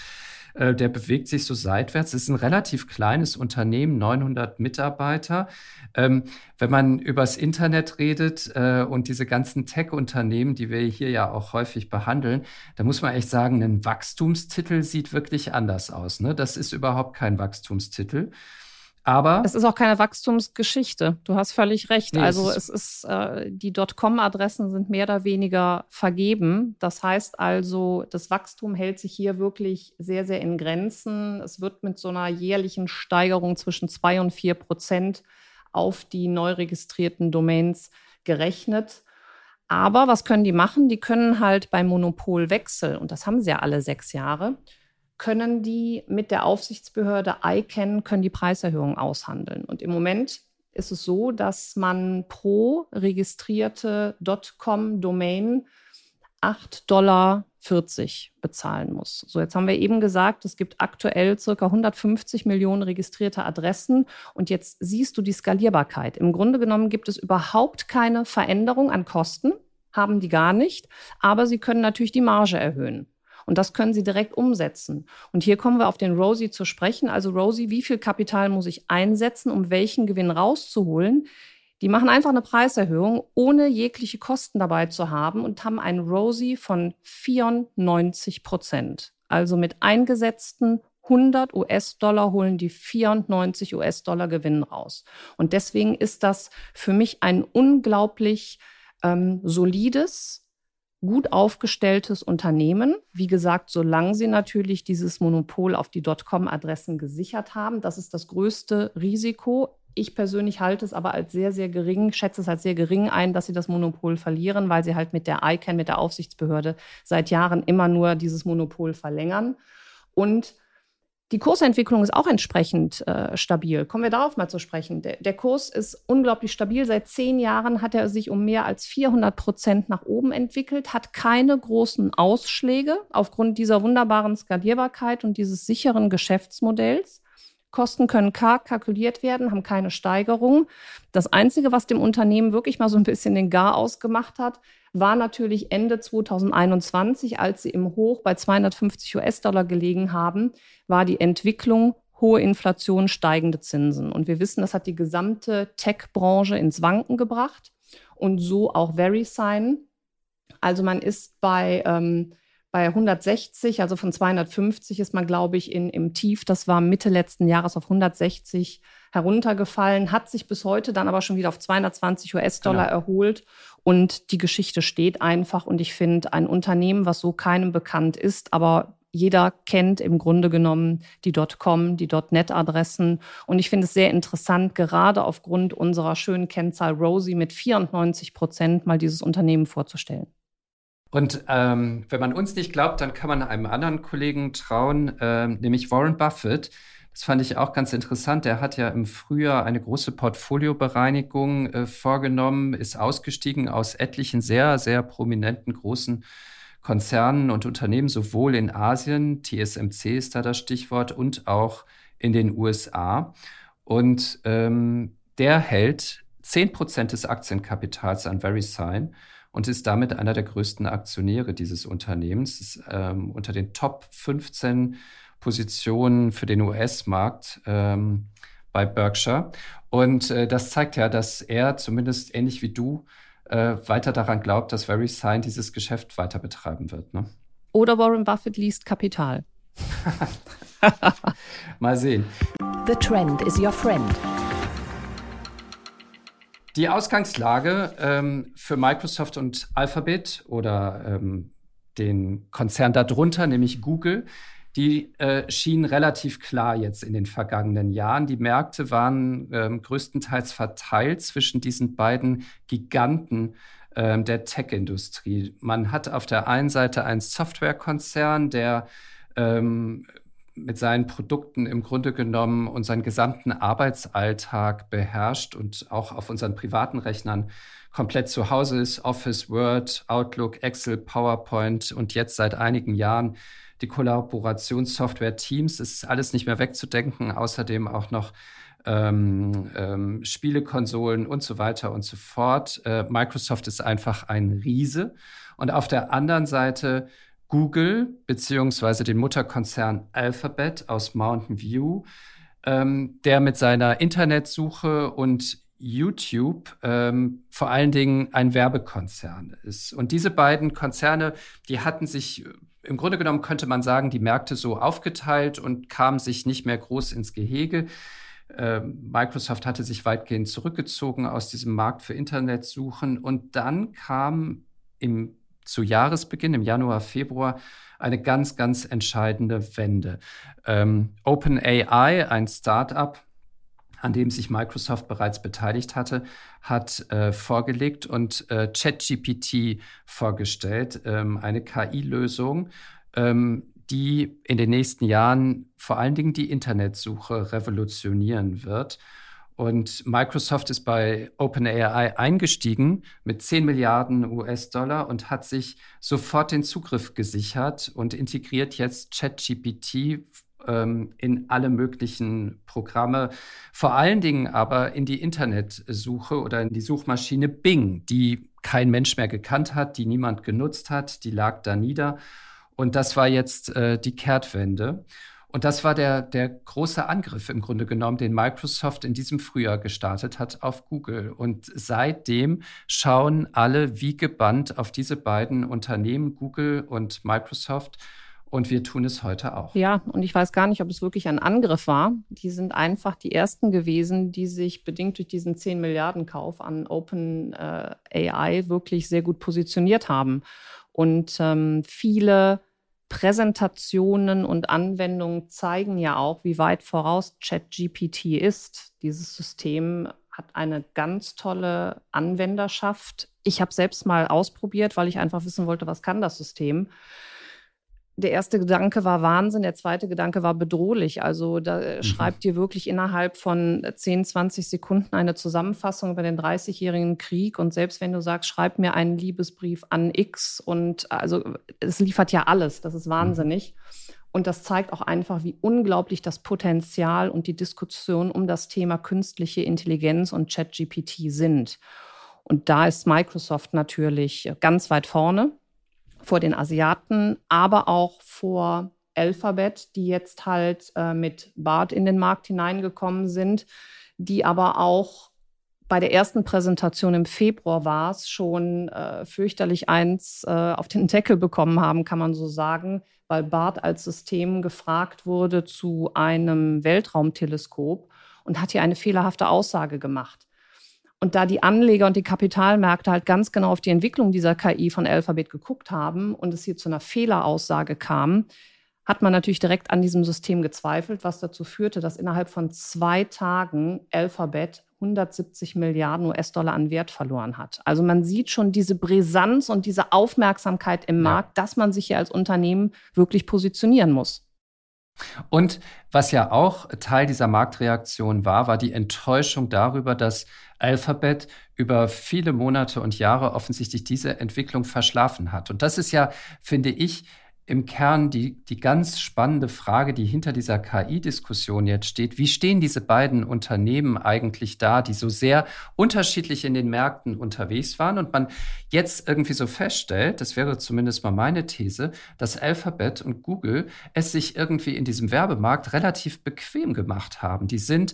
Äh, der bewegt sich so seitwärts. Es ist ein relativ kleines Unternehmen, 900 Mitarbeiter. Ähm, wenn man übers Internet redet äh, und diese ganzen Tech-Unternehmen, die wir hier ja auch häufig behandeln, da muss man echt sagen, ein Wachstumstitel siet wirklich anders aus. Ne? Das ist überhaupt kein Wachstumstitel. Aber es ist auch keine Wachstumsgeschichte. Du hast völlig recht. Nee, also es ist, es ist äh, die .com-Adressen sind mehr oder weniger vergeben. Das heißt also, das Wachstum hält sich hier wirklich sehr, sehr in Grenzen. Es wird mit so einer jährlichen Steigerung zwischen zwei und vier Prozent auf die neu registrierten Domains gerechnet. Aber was können die machen? Die können halt beim Monopolwechsel, und das haben sie ja alle sechs Jahre, können die mit der Aufsichtsbehörde ICANN können die Preiserhöhungen aushandeln. Und im Moment ist es so, dass man pro registrierte .com-Domain 8,40 Dollar bezahlen muss. So, jetzt haben wir eben gesagt, es gibt aktuell circa 150 Millionen registrierte Adressen und jetzt siehst du die Skalierbarkeit. Im Grunde genommen gibt es überhaupt keine Veränderung an Kosten, haben die gar nicht, aber sie können natürlich die Marge erhöhen. Und das können Sie direkt umsetzen. Und hier kommen wir auf den Rosie zu sprechen. Also Rosie, wie viel Kapital muss ich einsetzen, um welchen Gewinn rauszuholen? Die machen einfach eine Preiserhöhung, ohne jegliche Kosten dabei zu haben und haben einen ROSI von 94 Prozent. Also mit eingesetzten 100 US-Dollar holen die 94 US-Dollar Gewinn raus. Und deswegen ist das für mich ein unglaublich ähm, solides, gut aufgestelltes Unternehmen. Wie gesagt, solange sie natürlich dieses Monopol auf die .com-Adressen gesichert haben, das ist das größte Risiko. Ich persönlich halte es aber als sehr, sehr gering, schätze es als sehr gering ein, dass sie das Monopol verlieren, weil sie halt mit der ICANN, mit der Aufsichtsbehörde, seit Jahren immer nur dieses Monopol verlängern. Und die Kursentwicklung ist auch entsprechend äh, stabil. Kommen wir darauf mal zu sprechen. Der, der, Kurs ist unglaublich stabil. Seit zehn Jahren hat er sich um mehr als 400 Prozent nach oben entwickelt, hat keine großen Ausschläge aufgrund dieser wunderbaren Skalierbarkeit und dieses sicheren Geschäftsmodells. Kosten können karg kalkuliert werden, haben keine Steigerung. Das Einzige, was dem Unternehmen wirklich mal so ein bisschen den Gar ausgemacht hat, war natürlich Ende 2021, als sie im Hoch bei 250 US-Dollar gelegen haben, war die Entwicklung hohe Inflation, steigende Zinsen. Und wir wissen, das hat die gesamte Tech-Branche ins Wanken gebracht und so auch VeriSign. Also man ist bei ähm, bei 160, also von 250 ist man, glaube ich, in, im Tief, das war Mitte letzten Jahres auf 160 heruntergefallen, hat sich bis heute dann aber schon wieder auf 220 US-Dollar genau. erholt. Und die Geschichte steht einfach. Und ich finde, ein Unternehmen, was so keinem bekannt ist, aber jeder kennt im Grunde genommen die .com, die .net-Adressen. Und ich finde es sehr interessant, gerade aufgrund unserer schönen Kennzahl Rosie mit 94 Prozent mal dieses Unternehmen vorzustellen. Und ähm, wenn man uns nicht glaubt, dann kann man einem anderen Kollegen trauen, ähm, nämlich Warren Buffett. Das fand ich auch ganz interessant. Der hat ja im Frühjahr eine große Portfoliobereinigung äh, vorgenommen, ist ausgestiegen aus etlichen sehr, sehr prominenten großen Konzernen und Unternehmen, sowohl in Asien, TSMC ist da das Stichwort, und auch in den USA. Und ähm, der hält 10 Prozent des Aktienkapitals an VeriSign und ist damit einer der größten Aktionäre dieses Unternehmens. Ist, ähm, unter den Top 15 Positionen für den US-Markt ähm, bei Berkshire. Und äh, das zeigt ja, dass er zumindest ähnlich wie du äh, weiter daran glaubt, dass VeriSign dieses Geschäft weiter betreiben wird. Ne? Oder Warren Buffett liest Kapital. Mal sehen. The trend is your friend. Die Ausgangslage ähm, für Microsoft und Alphabet oder ähm, den Konzern darunter, nämlich Google, die äh, schien relativ klar jetzt in den vergangenen Jahren. Die Märkte waren ähm, größtenteils verteilt zwischen diesen beiden Giganten ähm, der Tech-Industrie. Man hat auf der einen Seite einen Softwarekonzern, der ähm, mit seinen Produkten im Grunde genommen unseren gesamten Arbeitsalltag beherrscht und auch auf unseren privaten Rechnern komplett zu Hause ist. Office, Word, Outlook, Excel, PowerPoint und jetzt seit einigen Jahren die Kollaborationssoftware Teams. Das ist alles nicht mehr wegzudenken. Außerdem auch noch ähm, ähm, Spielekonsolen und so weiter und so fort. Äh, Microsoft ist einfach ein Riese. Und auf der anderen Seite Google beziehungsweise den Mutterkonzern Alphabet aus Mountain View, ähm, der mit seiner Internetsuche und YouTube ähm, vor allen Dingen ein Werbekonzern ist. Und diese beiden Konzerne, die hatten sich im Grunde genommen könnte man sagen, die Märkte so aufgeteilt und kamen sich nicht mehr groß ins Gehege. Ähm, Microsoft hatte sich weitgehend zurückgezogen aus diesem Markt für Internetsuchen und dann kam im zu Jahresbeginn, im Januar, Februar, eine ganz, ganz entscheidende Wende. Ähm, OpenAI, ein Startup, an dem sich Microsoft bereits beteiligt hatte, hat äh, vorgelegt und äh, ChatGPT vorgestellt, ähm, eine KI-Lösung, ähm, die in den nächsten Jahren vor allen Dingen die Internetsuche revolutionieren wird. Und Microsoft ist bei OpenAI eingestiegen mit 10 Milliarden US-Dollar und hat sich sofort den Zugriff gesichert und integriert jetzt ChatGPT ähm, in alle möglichen Programme, vor allen Dingen aber in die Internetsuche oder in die Suchmaschine Bing, die kein Mensch mehr gekannt hat, die niemand genutzt hat, die lag da nieder. Und das war jetzt äh, die Kehrtwende. Und das war der, der große Angriff im Grunde genommen, den Microsoft in diesem Frühjahr gestartet hat auf Google. Und seitdem schauen alle wie gebannt auf diese beiden Unternehmen, Google und Microsoft. Und wir tun es heute auch. Ja, und ich weiß gar nicht, ob es wirklich ein Angriff war. Die sind einfach die ersten gewesen, die sich bedingt durch diesen 10 Milliarden Kauf an Open äh, AI wirklich sehr gut positioniert haben. Und ähm, viele Präsentationen und Anwendungen zeigen ja auch, wie weit voraus ChatGPT ist. Dieses System hat eine ganz tolle Anwenderschaft. Ich habe selbst mal ausprobiert, weil ich einfach wissen wollte, was kann das System der erste Gedanke war Wahnsinn, der zweite Gedanke war bedrohlich. Also da mhm. schreibt dir wirklich innerhalb von 10, 20 Sekunden eine Zusammenfassung über den 30-jährigen Krieg. Und selbst wenn du sagst, schreib mir einen Liebesbrief an X und also es liefert ja alles, das ist wahnsinnig. Mhm. Und das zeigt auch einfach, wie unglaublich das Potenzial und die Diskussion um das Thema künstliche Intelligenz und ChatGPT sind. Und da ist Microsoft natürlich ganz weit vorne vor den Asiaten, aber auch vor Alphabet, die jetzt halt äh, mit BART in den Markt hineingekommen sind, die aber auch bei der ersten Präsentation im Februar war es schon äh, fürchterlich eins äh, auf den Deckel bekommen haben, kann man so sagen, weil BART als System gefragt wurde zu einem Weltraumteleskop und hat hier eine fehlerhafte Aussage gemacht. Und da die Anleger und die Kapitalmärkte halt ganz genau auf die Entwicklung dieser KI von Alphabet geguckt haben und es hier zu einer Fehleraussage kam, hat man natürlich direkt an diesem System gezweifelt, was dazu führte, dass innerhalb von zwei Tagen Alphabet 170 Milliarden US-Dollar an Wert verloren hat. Also man sieht schon diese Brisanz und diese Aufmerksamkeit im ja. Markt, dass man sich hier als Unternehmen wirklich positionieren muss. Und was ja auch Teil dieser Marktreaktion war, war die Enttäuschung darüber, dass Alphabet über viele Monate und Jahre offensichtlich diese Entwicklung verschlafen hat. Und das ist ja, finde ich, im Kern die, die ganz spannende Frage, die hinter dieser KI-Diskussion jetzt steht. Wie stehen diese beiden Unternehmen eigentlich da, die so sehr unterschiedlich in den Märkten unterwegs waren und man jetzt irgendwie so feststellt, das wäre zumindest mal meine These, dass Alphabet und Google es sich irgendwie in diesem Werbemarkt relativ bequem gemacht haben. Die sind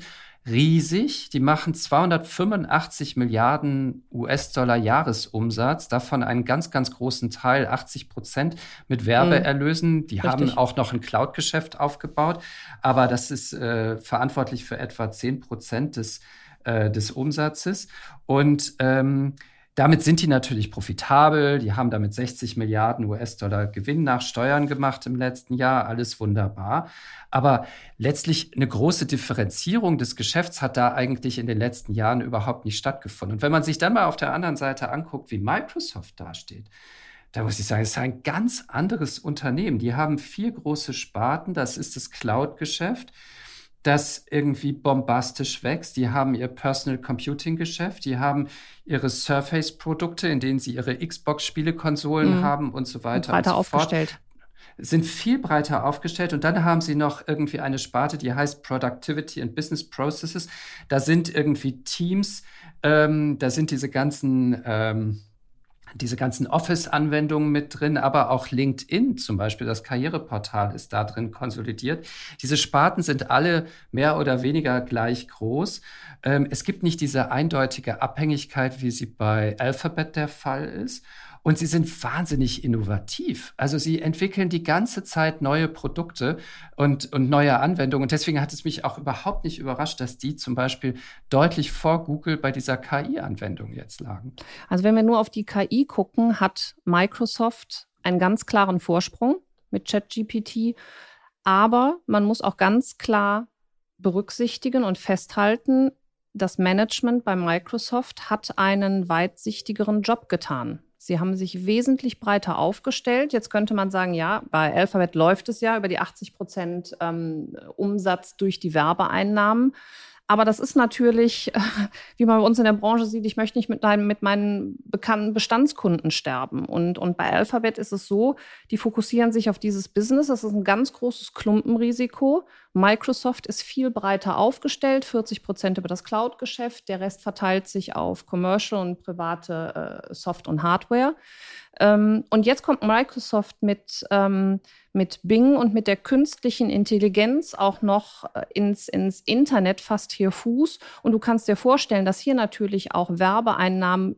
riesig. Die machen 285 Milliarden US-Dollar Jahresumsatz, davon einen ganz, ganz großen Teil, 80 Prozent mit Werbeerlösen. Die Richtig. haben auch noch ein Cloud-Geschäft aufgebaut, aber das ist äh, verantwortlich für etwa 10 Prozent des, äh, des Umsatzes. Und ähm, damit sind die natürlich profitabel. Die haben damit 60 Milliarden US-Dollar Gewinn nach Steuern gemacht im letzten Jahr. Alles wunderbar. Aber letztlich eine große Differenzierung des Geschäfts hat da eigentlich in den letzten Jahren überhaupt nicht stattgefunden. Und wenn man sich dann mal auf der anderen Seite anguckt, wie Microsoft dasteht, da muss ich sagen, es ist ein ganz anderes Unternehmen. Die haben vier große Sparten. Das ist das Cloud-Geschäft das irgendwie bombastisch wächst. Die haben ihr Personal Computing Geschäft, die haben ihre Surface Produkte, in denen sie ihre Xbox Spielekonsolen mhm. haben und so weiter. Und breiter und so aufgestellt. Sind viel breiter aufgestellt und dann haben sie noch irgendwie eine Sparte, die heißt Productivity and Business Processes. Da sind irgendwie Teams, ähm, da sind diese ganzen ähm, diese ganzen Office-Anwendungen mit drin, aber auch LinkedIn zum Beispiel, das Karriereportal ist da drin konsolidiert. Diese Sparten sind alle mehr oder weniger gleich groß. Ähm, es gibt nicht diese eindeutige Abhängigkeit, wie sie bei Alphabet der Fall ist. Und sie sind wahnsinnig innovativ. Also sie entwickeln die ganze Zeit neue Produkte und, und neue Anwendungen. Und deswegen hat es mich auch überhaupt nicht überrascht, dass die zum Beispiel deutlich vor Google bei dieser KI-Anwendung jetzt lagen. Also wenn wir nur auf die KI gucken, hat Microsoft einen ganz klaren Vorsprung mit ChatGPT. Aber man muss auch ganz klar berücksichtigen und festhalten, das Management bei Microsoft hat einen weitsichtigeren Job getan. Sie haben sich wesentlich breiter aufgestellt. Jetzt könnte man sagen, ja, bei Alphabet läuft es ja über die 80 Prozent ähm, Umsatz durch die Werbeeinnahmen. Aber das ist natürlich, wie man bei uns in der Branche sieht, ich möchte nicht mit, deinem, mit meinen bekannten Bestandskunden sterben. Und, und bei Alphabet ist es so, die fokussieren sich auf dieses Business. Das ist ein ganz großes Klumpenrisiko. Microsoft ist viel breiter aufgestellt, 40 Prozent über das Cloud-Geschäft. Der Rest verteilt sich auf Commercial und private äh, Soft- und Hardware. Ähm, und jetzt kommt Microsoft mit, ähm, mit Bing und mit der künstlichen Intelligenz auch noch äh, ins, ins Internet fast hier Fuß. Und du kannst dir vorstellen, dass hier natürlich auch Werbeeinnahmen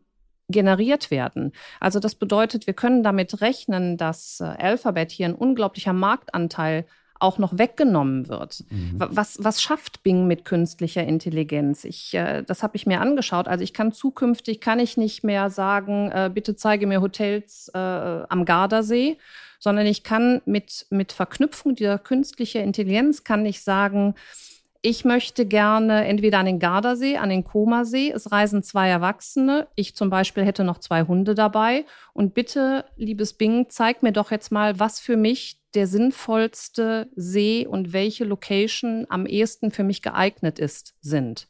generiert werden. Also das bedeutet, wir können damit rechnen, dass äh, Alphabet hier ein unglaublicher Marktanteil auch noch weggenommen wird. Mhm. Was, was schafft Bing mit künstlicher Intelligenz? Ich, äh, das habe ich mir angeschaut. Also ich kann zukünftig, kann ich nicht mehr sagen, äh, bitte zeige mir Hotels äh, am Gardasee, sondern ich kann mit, mit Verknüpfung dieser künstlichen Intelligenz, kann ich sagen, ich möchte gerne entweder an den Gardasee, an den Komasee. Es reisen zwei Erwachsene. Ich zum Beispiel hätte noch zwei Hunde dabei. Und bitte, liebes Bing, zeig mir doch jetzt mal, was für mich der sinnvollste See und welche Location am ehesten für mich geeignet ist, sind.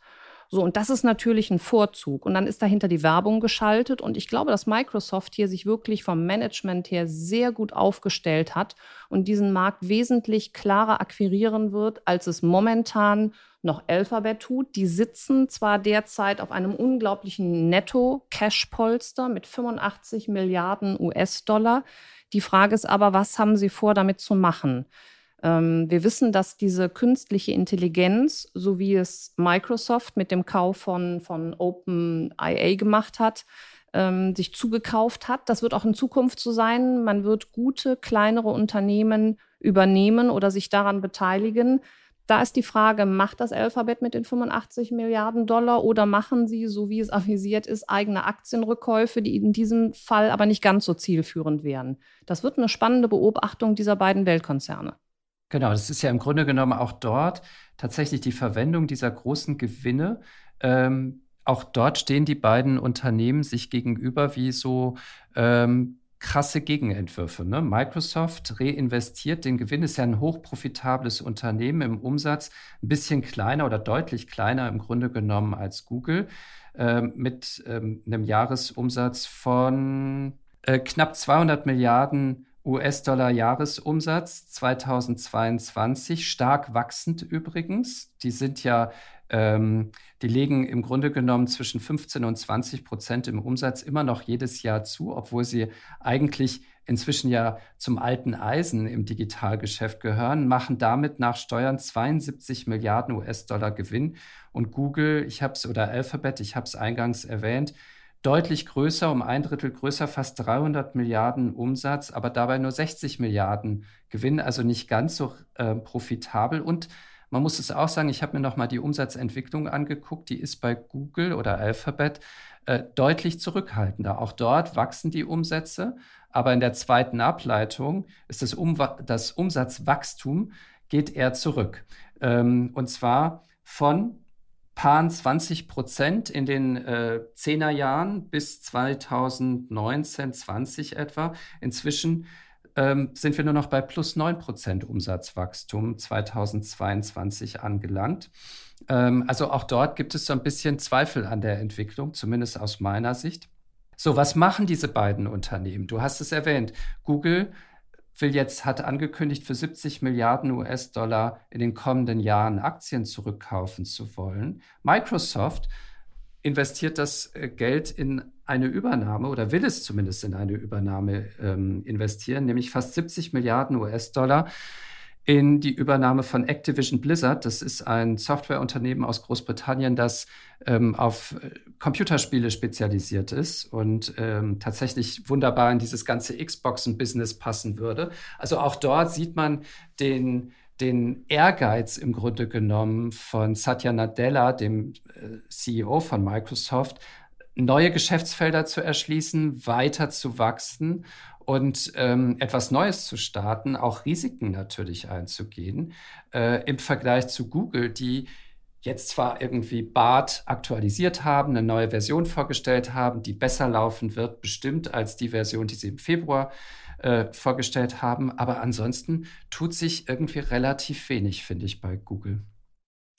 So, und das ist natürlich ein Vorzug. Und dann ist dahinter die Werbung geschaltet. Und ich glaube, dass Microsoft hier sich wirklich vom Management her sehr gut aufgestellt hat und diesen Markt wesentlich klarer akquirieren wird, als es momentan noch Alphabet tut. Die sitzen zwar derzeit auf einem unglaublichen Netto-Cash-Polster mit 85 Milliarden US-Dollar. Die Frage ist aber, was haben sie vor, damit zu machen? Ähm, wir wissen, dass diese künstliche Intelligenz, so wie es Microsoft mit dem Kauf von, von OpenIA gemacht hat, ähm, sich zugekauft hat. Das wird auch in Zukunft so sein. Man wird gute, kleinere Unternehmen übernehmen oder sich daran beteiligen. Da ist die Frage, macht das Alphabet mit den 85 Milliarden Dollar oder machen sie, so wie es avisiert ist, eigene Aktienrückkäufe, die in diesem Fall aber nicht ganz so zielführend wären? Das wird eine spannende Beobachtung dieser beiden Weltkonzerne. Genau, das ist ja im Grunde genommen auch dort tatsächlich die Verwendung dieser großen Gewinne. Ähm, auch dort stehen die beiden Unternehmen sich gegenüber wie so ähm, krasse Gegenentwürfe. Ne? Microsoft reinvestiert den Gewinn, ist ja ein hochprofitables Unternehmen im Umsatz, ein bisschen kleiner oder deutlich kleiner im Grunde genommen als Google, äh, mit ähm, einem Jahresumsatz von äh, knapp 200 Milliarden US-Dollar-Jahresumsatz 2022, stark wachsend übrigens. Die sind ja, ähm, die legen im Grunde genommen zwischen 15 und 20 Prozent im Umsatz immer noch jedes Jahr zu, obwohl sie eigentlich inzwischen ja zum alten Eisen im Digitalgeschäft gehören, machen damit nach Steuern 72 Milliarden US-Dollar Gewinn. Und Google, ich habe es, oder Alphabet, ich habe es eingangs erwähnt, deutlich größer, um ein Drittel größer, fast 300 Milliarden Umsatz, aber dabei nur 60 Milliarden Gewinn, also nicht ganz so äh, profitabel. Und man muss es auch sagen, ich habe mir noch mal die Umsatzentwicklung angeguckt, die ist bei Google oder Alphabet äh, deutlich zurückhaltender. Auch dort wachsen die Umsätze, aber in der zweiten Ableitung ist das, um das Umsatzwachstum geht eher zurück. Ähm, und zwar von Pan 20 Prozent in den äh, 10er Jahren bis 2019, 20 etwa. Inzwischen ähm, sind wir nur noch bei plus 9 Prozent Umsatzwachstum 2022 angelangt. Ähm, also auch dort gibt es so ein bisschen Zweifel an der Entwicklung, zumindest aus meiner Sicht. So, was machen diese beiden Unternehmen? Du hast es erwähnt. Google will jetzt, hat angekündigt, für 70 Milliarden US-Dollar in den kommenden Jahren Aktien zurückkaufen zu wollen. Microsoft investiert das äh, Geld in eine Übernahme oder will es zumindest in eine Übernahme ähm, investieren, nämlich fast 70 Milliarden US-Dollar in die Übernahme von Activision Blizzard. Das ist ein Softwareunternehmen aus Großbritannien, das ähm, auf äh, Computerspiele spezialisiert ist und ähm, tatsächlich wunderbar in dieses ganze Xboxen-Business passen würde. Also auch dort sieht man den, den Ehrgeiz im Grunde genommen von Satya Nadella, dem äh, CEO von Microsoft, neue Geschäftsfelder zu erschließen, weiter zu wachsen und ähm, etwas Neues zu starten, auch Risiken natürlich einzugehen, äh, im Vergleich zu Google, die jetzt zwar irgendwie BART aktualisiert haben, eine neue Version vorgestellt haben, die besser laufen wird, bestimmt als die Version, die sie im Februar äh, vorgestellt haben, aber ansonsten tut sich irgendwie relativ wenig, finde ich, bei Google.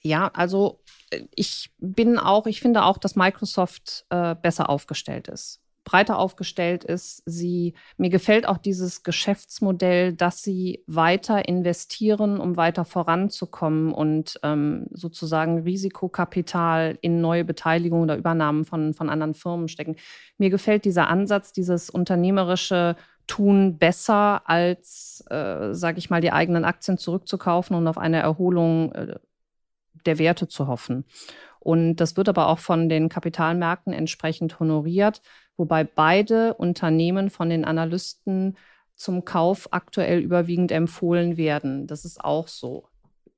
Ja, also äh, ich bin auch, ich finde auch, dass Microsoft äh, besser aufgestellt ist breiter aufgestellt ist. Sie, mir gefällt auch dieses Geschäftsmodell, dass sie weiter investieren, um weiter voranzukommen und ähm, sozusagen Risikokapital in neue Beteiligungen oder Übernahmen von, von anderen Firmen stecken. Mir gefällt dieser Ansatz, dieses unternehmerische tun besser, als, äh, sage ich mal, die eigenen Aktien zurückzukaufen und auf eine Erholung äh, der Werte zu hoffen. Und das wird aber auch von den Kapitalmärkten entsprechend honoriert, wobei beide Unternehmen von den Analysten zum Kauf aktuell überwiegend empfohlen werden. Das ist auch so.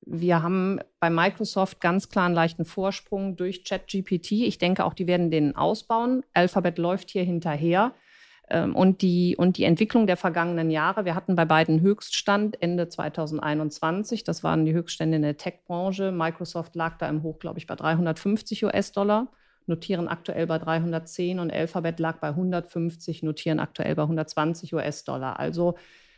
Wir haben bei Microsoft ganz klar einen leichten Vorsprung durch ChatGPT. Ich denke auch, die werden den ausbauen. Alphabet läuft hier hinterher. Ähm, und die, und die Entwicklung der vergangenen Jahre. Wir hatten bei beiden Höchststand Ende 2021. Das waren die Höchststände in der Tech-Branche. Microsoft lag da im Hoch, glaube ich, bei 350 US-Dollar, notieren aktuell bei 310 und Alphabet lag bei 150, notieren aktuell bei 120 US-Dollar. Also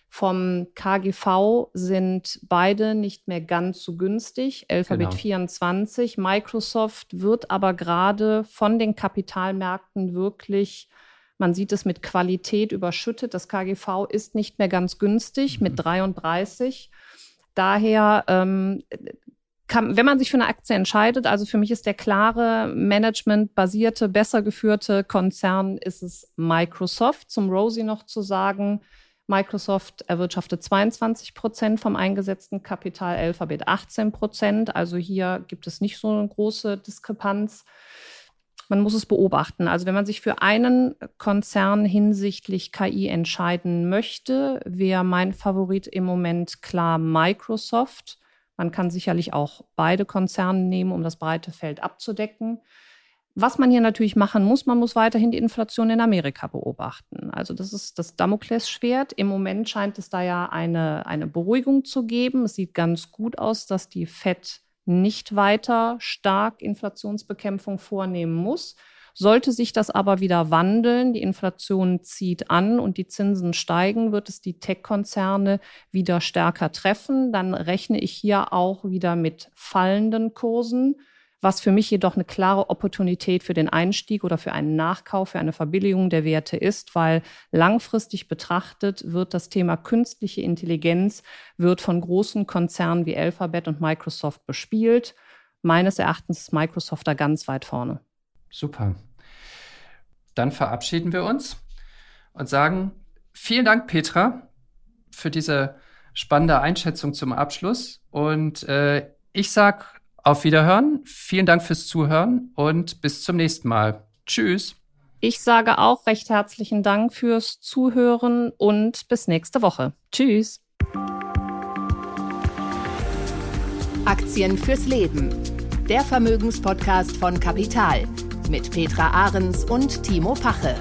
vom KGV sind beide nicht mehr ganz so günstig. Alphabet genau. 24. Microsoft wird aber gerade von den Kapitalmärkten wirklich man sieht es mit Qualität überschüttet. Das KGV ist nicht mehr ganz günstig mhm. mit 33. Daher ähm, kann, wenn man sich für eine Aktie entscheidet, also für mich ist der klare Management-basierte, besser geführte Konzern, ist es Microsoft. Zum Rosie noch zu sagen, Microsoft erwirtschaftet 22 Prozent vom eingesetzten Kapital, Alphabet 18 Prozent. Also hier gibt es nicht so eine große Diskrepanz man muss es beobachten. Also wenn man sich für einen Konzern hinsichtlich KI entscheiden möchte, wäre mein Favorit im Moment klar Microsoft. Man kann sicherlich auch beide Konzerne nehmen, um das breite Feld abzudecken. Was man hier natürlich machen muss, man muss weiterhin die Inflation in Amerika beobachten. Also das ist das Damoklesschwert. Im Moment scheint es da ja eine, eine Beruhigung zu geben. Es sieht ganz gut aus, dass die FED nicht weiter stark Inflationsbekämpfung vornehmen muss. Sollte sich das aber wieder wandeln, die Inflation zieht an und die Zinsen steigen, wird es die Tech-Konzerne wieder stärker treffen. Dann rechne ich hier auch wieder mit fallenden Kursen was für mich jedoch eine klare Opportunität für den Einstieg oder für einen Nachkauf, für eine Verbilligung der Werte ist, weil langfristig betrachtet wird das Thema künstliche Intelligenz wird von großen Konzernen wie Alphabet und Microsoft bespielt. Meines Erachtens ist Microsoft da ganz weit vorne. Super. Dann verabschieden wir uns und sagen vielen Dank, Petra, für diese spannende Einschätzung zum Abschluss. Und äh, ich sage auf Wiederhören. Vielen Dank fürs Zuhören und bis zum nächsten Mal. Tschüss. Ich sage auch recht herzlichen Dank fürs Zuhören und bis nächste Woche. Tschüss. Aktien fürs Leben. Der Vermögenspodcast von Kapital mit Petra Ahrens und Timo Pache.